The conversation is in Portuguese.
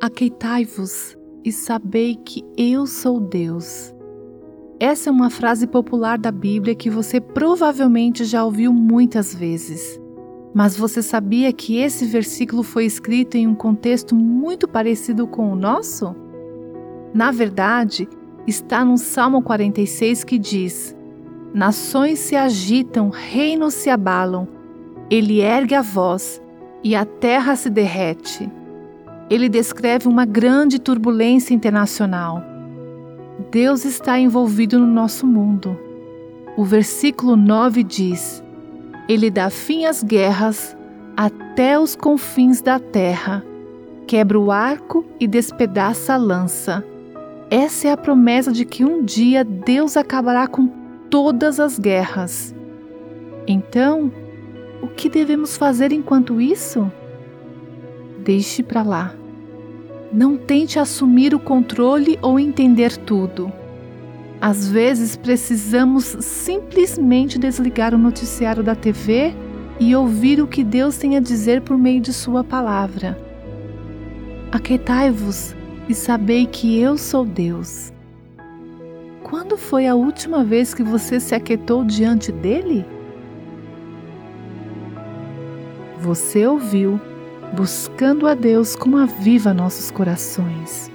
Aqueitai-vos e sabei que eu sou Deus. Essa é uma frase popular da Bíblia que você provavelmente já ouviu muitas vezes. Mas você sabia que esse versículo foi escrito em um contexto muito parecido com o nosso? Na verdade, está no Salmo 46 que diz: Nações se agitam, reinos se abalam, ele ergue a voz e a terra se derrete. Ele descreve uma grande turbulência internacional. Deus está envolvido no nosso mundo. O versículo 9 diz: Ele dá fim às guerras até os confins da terra, quebra o arco e despedaça a lança. Essa é a promessa de que um dia Deus acabará com todas as guerras. Então, o que devemos fazer enquanto isso? Deixe para lá. Não tente assumir o controle ou entender tudo. Às vezes precisamos simplesmente desligar o noticiário da TV e ouvir o que Deus tem a dizer por meio de Sua palavra. Aquietai-vos e sabei que eu sou Deus. Quando foi a última vez que você se aquietou diante dele? Você ouviu, buscando a Deus como aviva nossos corações.